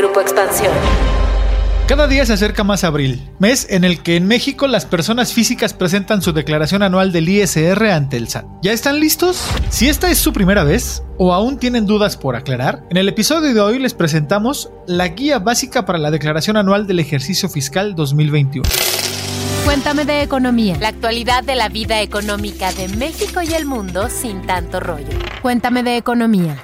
Grupo Expansión. Cada día se acerca más abril, mes en el que en México las personas físicas presentan su declaración anual del ISR ante el SAT. ¿Ya están listos? Si esta es su primera vez o aún tienen dudas por aclarar, en el episodio de hoy les presentamos la guía básica para la declaración anual del ejercicio fiscal 2021. Cuéntame de economía. La actualidad de la vida económica de México y el mundo sin tanto rollo. Cuéntame de economía.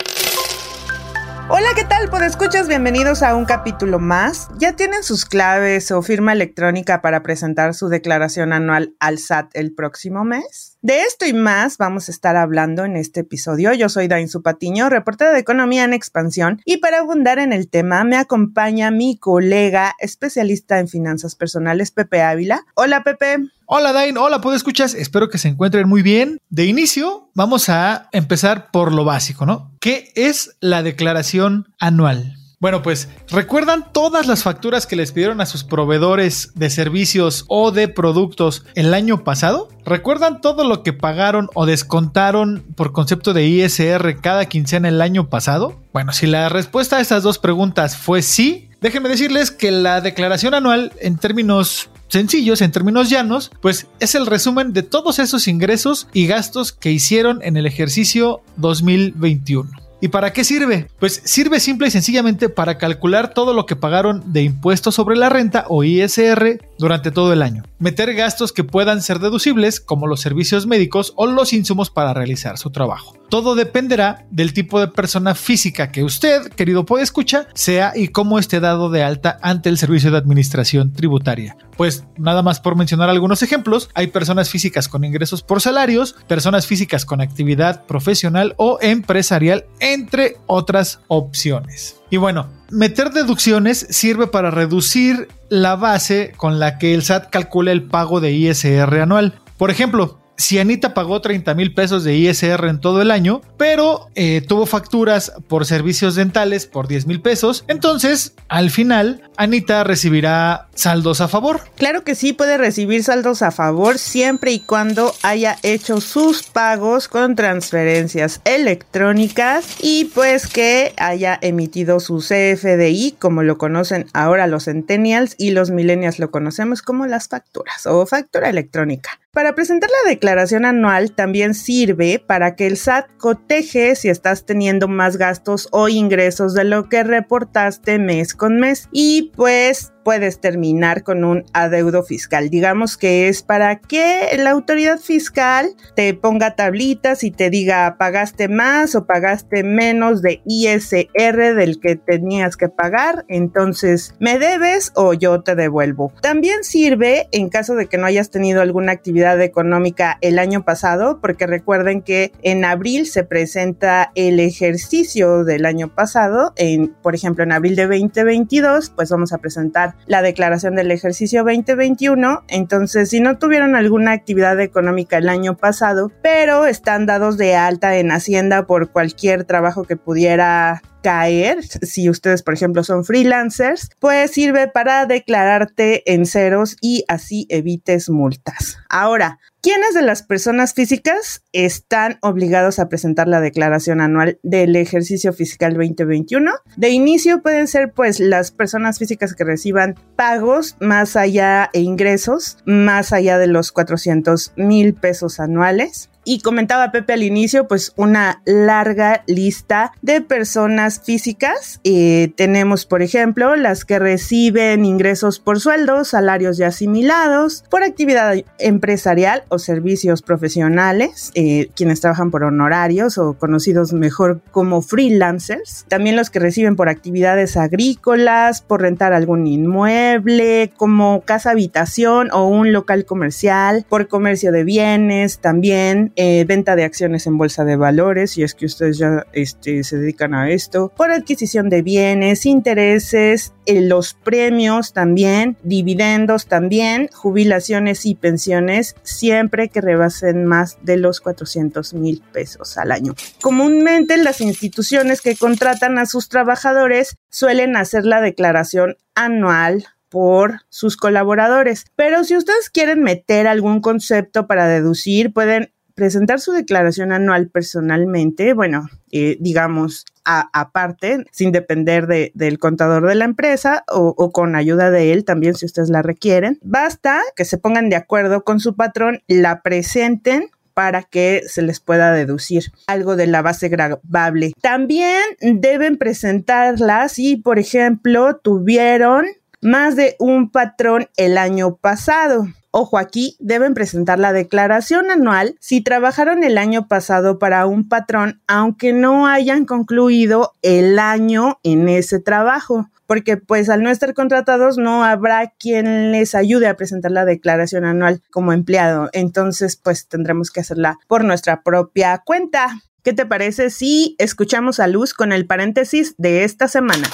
Hola, ¿qué tal? Pues escuchas, bienvenidos a un capítulo más. ¿Ya tienen sus claves o firma electrónica para presentar su declaración anual al SAT el próximo mes? De esto y más vamos a estar hablando en este episodio. Yo soy Dain Patiño, reportera de Economía en Expansión, y para abundar en el tema me acompaña mi colega especialista en finanzas personales, Pepe Ávila. Hola, Pepe. Hola Dain, hola, ¿puedo escuchas? Espero que se encuentren muy bien. De inicio, vamos a empezar por lo básico, ¿no? ¿Qué es la declaración anual? Bueno, pues recuerdan todas las facturas que les pidieron a sus proveedores de servicios o de productos el año pasado. ¿Recuerdan todo lo que pagaron o descontaron por concepto de ISR cada quincena el año pasado? Bueno, si la respuesta a estas dos preguntas fue sí, déjenme decirles que la declaración anual en términos sencillos, en términos llanos, pues es el resumen de todos esos ingresos y gastos que hicieron en el ejercicio 2021. ¿Y para qué sirve? Pues sirve simple y sencillamente para calcular todo lo que pagaron de impuestos sobre la renta o ISR durante todo el año. Meter gastos que puedan ser deducibles como los servicios médicos o los insumos para realizar su trabajo. Todo dependerá del tipo de persona física que usted, querido escucha, sea y cómo esté dado de alta ante el Servicio de Administración Tributaria. Pues nada más por mencionar algunos ejemplos, hay personas físicas con ingresos por salarios, personas físicas con actividad profesional o empresarial, entre otras opciones. Y bueno, meter deducciones sirve para reducir la base con la que el SAT calcula el pago de ISR anual. Por ejemplo, si Anita pagó 30 mil pesos de ISR en todo el año, pero eh, tuvo facturas por servicios dentales por 10 mil pesos, entonces al final Anita recibirá saldos a favor. Claro que sí, puede recibir saldos a favor siempre y cuando haya hecho sus pagos con transferencias electrónicas y pues que haya emitido su CFDI, como lo conocen ahora los centennials y los millennials lo conocemos como las facturas o factura electrónica. Para presentar la declaración anual también sirve para que el SAT coteje si estás teniendo más gastos o ingresos de lo que reportaste mes con mes y pues puedes terminar con un adeudo fiscal. Digamos que es para que la autoridad fiscal te ponga tablitas y te diga pagaste más o pagaste menos de ISR del que tenías que pagar, entonces me debes o yo te devuelvo. También sirve en caso de que no hayas tenido alguna actividad económica el año pasado, porque recuerden que en abril se presenta el ejercicio del año pasado, por ejemplo en abril de 2022, pues vamos a presentar la declaración del ejercicio 2021. Entonces, si no tuvieron alguna actividad económica el año pasado, pero están dados de alta en Hacienda por cualquier trabajo que pudiera caer, si ustedes por ejemplo son freelancers, pues sirve para declararte en ceros y así evites multas. Ahora, ¿quiénes de las personas físicas están obligados a presentar la declaración anual del ejercicio fiscal 2021? De inicio pueden ser pues las personas físicas que reciban pagos más allá e ingresos más allá de los 400 mil pesos anuales y comentaba Pepe al inicio, pues una larga lista de personas físicas. Eh, tenemos, por ejemplo, las que reciben ingresos por sueldos, salarios ya asimilados, por actividad empresarial o servicios profesionales, eh, quienes trabajan por honorarios o conocidos mejor como freelancers. También los que reciben por actividades agrícolas, por rentar algún inmueble, como casa habitación o un local comercial, por comercio de bienes también eh, venta de acciones en bolsa de valores, si es que ustedes ya este, se dedican a esto, por adquisición de bienes, intereses, eh, los premios también, dividendos también, jubilaciones y pensiones, siempre que rebasen más de los 400 mil pesos al año. Comúnmente las instituciones que contratan a sus trabajadores suelen hacer la declaración anual por sus colaboradores. Pero si ustedes quieren meter algún concepto para deducir, pueden presentar su declaración anual personalmente, bueno, eh, digamos, aparte, sin depender del contador de la empresa o, o, con ayuda de él también si ustedes la requieren. Basta que se pongan de acuerdo con su patrón, la presenten para que se les pueda deducir algo de la base grabable. También deben presentarla si, por ejemplo, tuvieron más de un patrón el año pasado. Ojo aquí, deben presentar la declaración anual si trabajaron el año pasado para un patrón, aunque no hayan concluido el año en ese trabajo porque pues al no estar contratados no habrá quien les ayude a presentar la declaración anual como empleado. Entonces pues tendremos que hacerla por nuestra propia cuenta. ¿Qué te parece si escuchamos a Luz con el paréntesis de esta semana?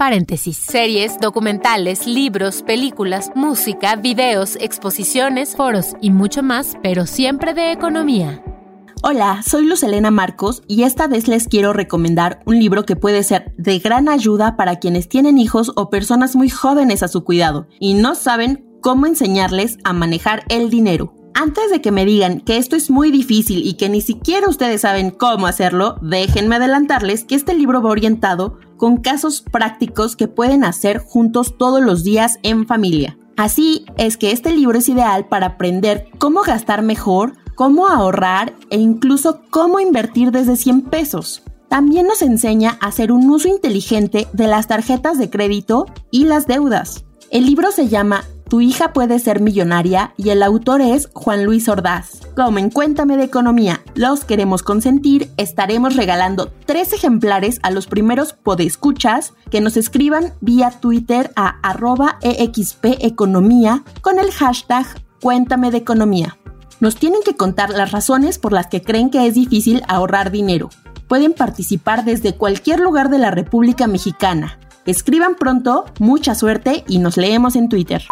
Paréntesis. Series, documentales, libros, películas, música, videos, exposiciones, foros y mucho más, pero siempre de economía. Hola, soy Luz Elena Marcos y esta vez les quiero recomendar un libro que puede ser de gran ayuda para quienes tienen hijos o personas muy jóvenes a su cuidado y no saben cómo enseñarles a manejar el dinero. Antes de que me digan que esto es muy difícil y que ni siquiera ustedes saben cómo hacerlo, déjenme adelantarles que este libro va orientado con casos prácticos que pueden hacer juntos todos los días en familia. Así es que este libro es ideal para aprender cómo gastar mejor, cómo ahorrar e incluso cómo invertir desde 100 pesos. También nos enseña a hacer un uso inteligente de las tarjetas de crédito y las deudas. El libro se llama tu hija puede ser millonaria y el autor es Juan Luis Ordaz. Como en Cuéntame de Economía, los queremos consentir, estaremos regalando tres ejemplares a los primeros podescuchas que nos escriban vía Twitter a arroba expeconomía con el hashtag Cuéntame de Economía. Nos tienen que contar las razones por las que creen que es difícil ahorrar dinero. Pueden participar desde cualquier lugar de la República Mexicana. Escriban pronto, mucha suerte y nos leemos en Twitter.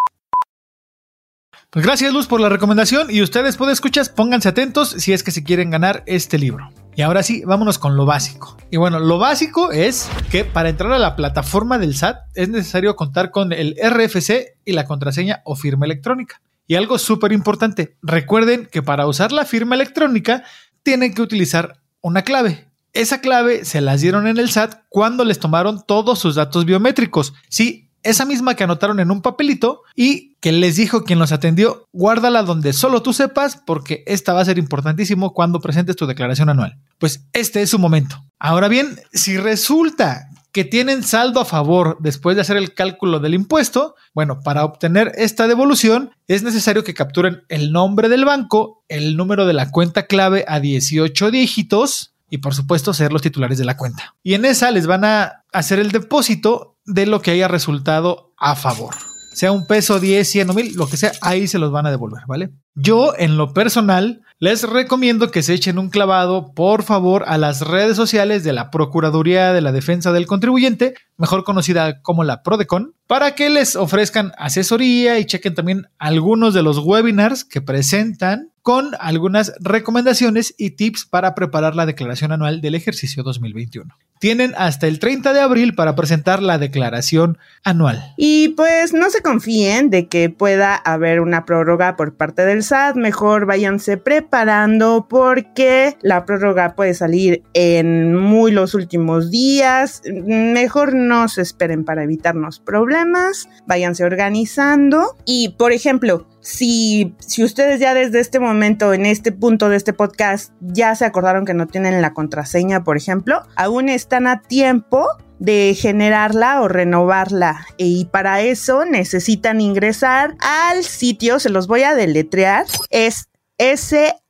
Pues gracias Luz por la recomendación y ustedes pueden escuchar, pónganse atentos si es que se quieren ganar este libro. Y ahora sí, vámonos con lo básico. Y bueno, lo básico es que para entrar a la plataforma del SAT es necesario contar con el RFC y la contraseña o firma electrónica. Y algo súper importante, recuerden que para usar la firma electrónica tienen que utilizar una clave. Esa clave se las dieron en el SAT cuando les tomaron todos sus datos biométricos. Sí, esa misma que anotaron en un papelito y que les dijo quien los atendió, guárdala donde solo tú sepas porque esta va a ser importantísimo cuando presentes tu declaración anual. Pues este es su momento. Ahora bien, si resulta que tienen saldo a favor después de hacer el cálculo del impuesto, bueno, para obtener esta devolución es necesario que capturen el nombre del banco, el número de la cuenta clave a 18 dígitos, y por supuesto ser los titulares de la cuenta. Y en esa les van a hacer el depósito de lo que haya resultado a favor. Sea un peso, 10, 100 o 1000, lo que sea, ahí se los van a devolver, ¿vale? Yo, en lo personal, les recomiendo que se echen un clavado, por favor, a las redes sociales de la Procuraduría de la Defensa del Contribuyente, mejor conocida como la PRODECON, para que les ofrezcan asesoría y chequen también algunos de los webinars que presentan con algunas recomendaciones y tips para preparar la declaración anual del ejercicio 2021. Tienen hasta el 30 de abril para presentar la declaración anual. Y pues no se confíen de que pueda haber una prórroga por parte del SAT, mejor váyanse preparando porque la prórroga puede salir en muy los últimos días, mejor no se esperen para evitarnos problemas, váyanse organizando y por ejemplo, si, si ustedes ya desde este momento, en este punto de este podcast, ya se acordaron que no tienen la contraseña, por ejemplo, aún están a tiempo de generarla o renovarla. Y para eso necesitan ingresar al sitio, se los voy a deletrear, es S-A-T-I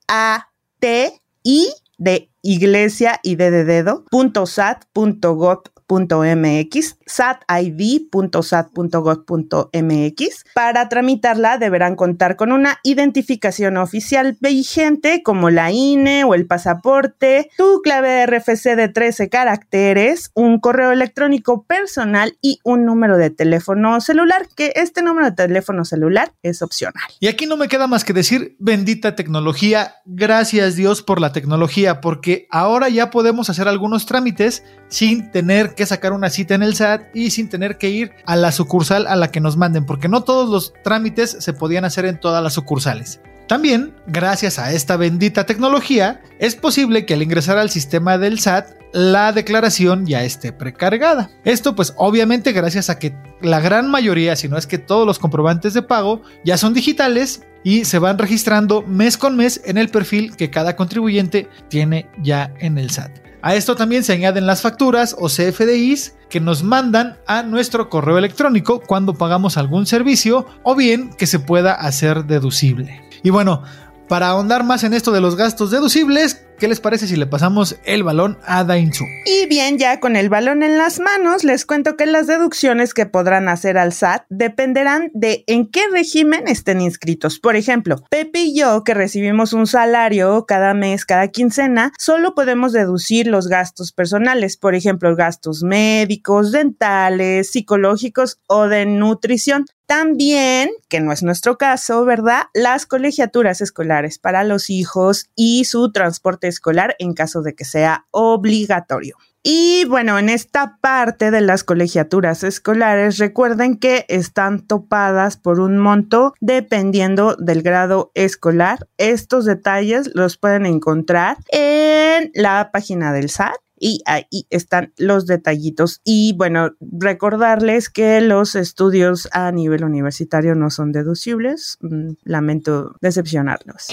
de iglesia y de, de dedo, punto sat, punto .mx, satid.sat.gov.mx. Para tramitarla deberán contar con una identificación oficial vigente como la INE o el pasaporte, tu clave RFC de 13 caracteres, un correo electrónico personal y un número de teléfono celular, que este número de teléfono celular es opcional. Y aquí no me queda más que decir bendita tecnología, gracias Dios por la tecnología, porque ahora ya podemos hacer algunos trámites sin tener que sacar una cita en el SAT y sin tener que ir a la sucursal a la que nos manden, porque no todos los trámites se podían hacer en todas las sucursales. También, gracias a esta bendita tecnología, es posible que al ingresar al sistema del SAT la declaración ya esté precargada. Esto pues obviamente gracias a que la gran mayoría, si no es que todos los comprobantes de pago ya son digitales y se van registrando mes con mes en el perfil que cada contribuyente tiene ya en el SAT. A esto también se añaden las facturas o CFDIs que nos mandan a nuestro correo electrónico cuando pagamos algún servicio o bien que se pueda hacer deducible. Y bueno, para ahondar más en esto de los gastos deducibles, ¿qué les parece si le pasamos el balón a Dainzu? Y bien, ya con el balón en las manos, les cuento que las deducciones que podrán hacer al SAT dependerán de en qué régimen estén inscritos. Por ejemplo, Pepe y yo, que recibimos un salario cada mes, cada quincena, solo podemos deducir los gastos personales, por ejemplo, gastos médicos, dentales, psicológicos o de nutrición. También, que no es nuestro caso, ¿verdad? Las colegiaturas escolares para los hijos y su transporte escolar en caso de que sea obligatorio. Y bueno, en esta parte de las colegiaturas escolares, recuerden que están topadas por un monto dependiendo del grado escolar. Estos detalles los pueden encontrar en la página del SAT y ahí están los detallitos. Y bueno, recordarles que los estudios a nivel universitario no son deducibles. Mm, lamento decepcionarlos.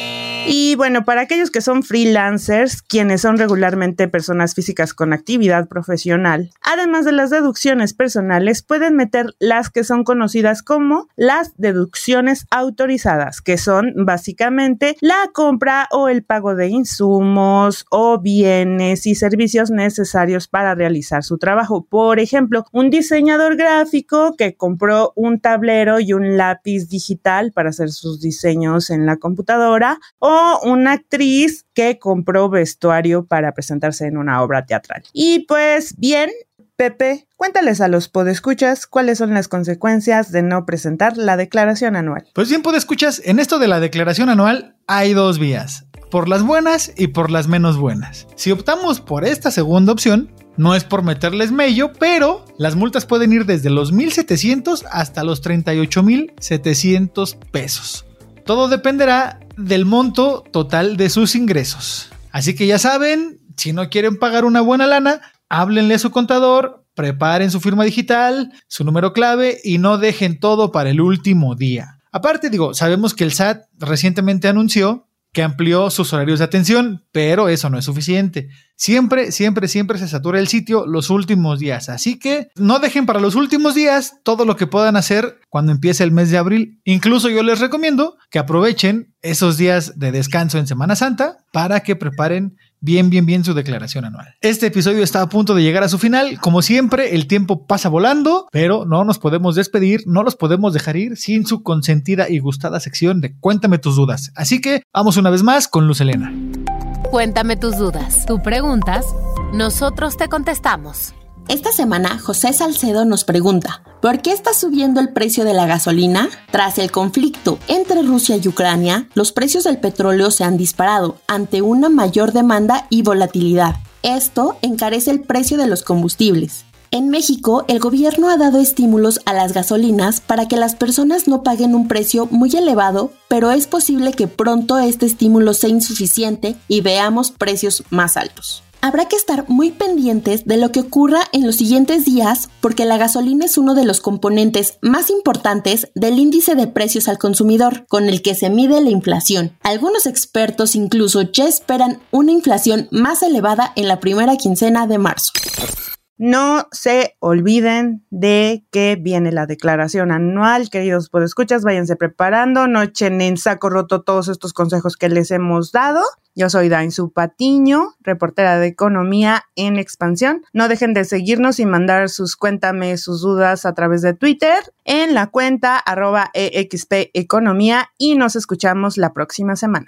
Y bueno, para aquellos que son freelancers, quienes son regularmente personas físicas con actividad profesional, además de las deducciones personales, pueden meter las que son conocidas como las deducciones autorizadas, que son básicamente la compra o el pago de insumos o bienes y servicios necesarios para realizar su trabajo. Por ejemplo, un diseñador gráfico que compró un tablero y un lápiz digital para hacer sus diseños en la computadora o una actriz que compró vestuario para presentarse en una obra teatral. Y pues bien, Pepe, cuéntales a los podescuchas cuáles son las consecuencias de no presentar la declaración anual. Pues bien, podescuchas, en esto de la declaración anual hay dos vías por las buenas y por las menos buenas. Si optamos por esta segunda opción, no es por meterles mello, pero las multas pueden ir desde los 1.700 hasta los 38.700 pesos. Todo dependerá del monto total de sus ingresos. Así que ya saben, si no quieren pagar una buena lana, háblenle a su contador, preparen su firma digital, su número clave y no dejen todo para el último día. Aparte, digo, sabemos que el SAT recientemente anunció que amplió sus horarios de atención, pero eso no es suficiente. Siempre, siempre, siempre se satura el sitio los últimos días. Así que no dejen para los últimos días todo lo que puedan hacer cuando empiece el mes de abril. Incluso yo les recomiendo que aprovechen esos días de descanso en Semana Santa para que preparen bien, bien, bien su declaración anual. Este episodio está a punto de llegar a su final. Como siempre, el tiempo pasa volando, pero no nos podemos despedir, no los podemos dejar ir sin su consentida y gustada sección de Cuéntame tus dudas. Así que vamos una vez más con Luz Elena. Cuéntame tus dudas. Tú preguntas, nosotros te contestamos. Esta semana, José Salcedo nos pregunta, ¿por qué está subiendo el precio de la gasolina? Tras el conflicto entre Rusia y Ucrania, los precios del petróleo se han disparado ante una mayor demanda y volatilidad. Esto encarece el precio de los combustibles. En México, el gobierno ha dado estímulos a las gasolinas para que las personas no paguen un precio muy elevado, pero es posible que pronto este estímulo sea insuficiente y veamos precios más altos habrá que estar muy pendientes de lo que ocurra en los siguientes días porque la gasolina es uno de los componentes más importantes del índice de precios al consumidor, con el que se mide la inflación. Algunos expertos incluso ya esperan una inflación más elevada en la primera quincena de marzo. No se olviden de que viene la declaración anual, queridos escuchas, váyanse preparando, no echen en saco roto todos estos consejos que les hemos dado. Yo soy Dainzu Patiño, reportera de Economía en Expansión. No dejen de seguirnos y mandar sus cuéntame sus dudas a través de Twitter en la cuenta arroba Economía y nos escuchamos la próxima semana.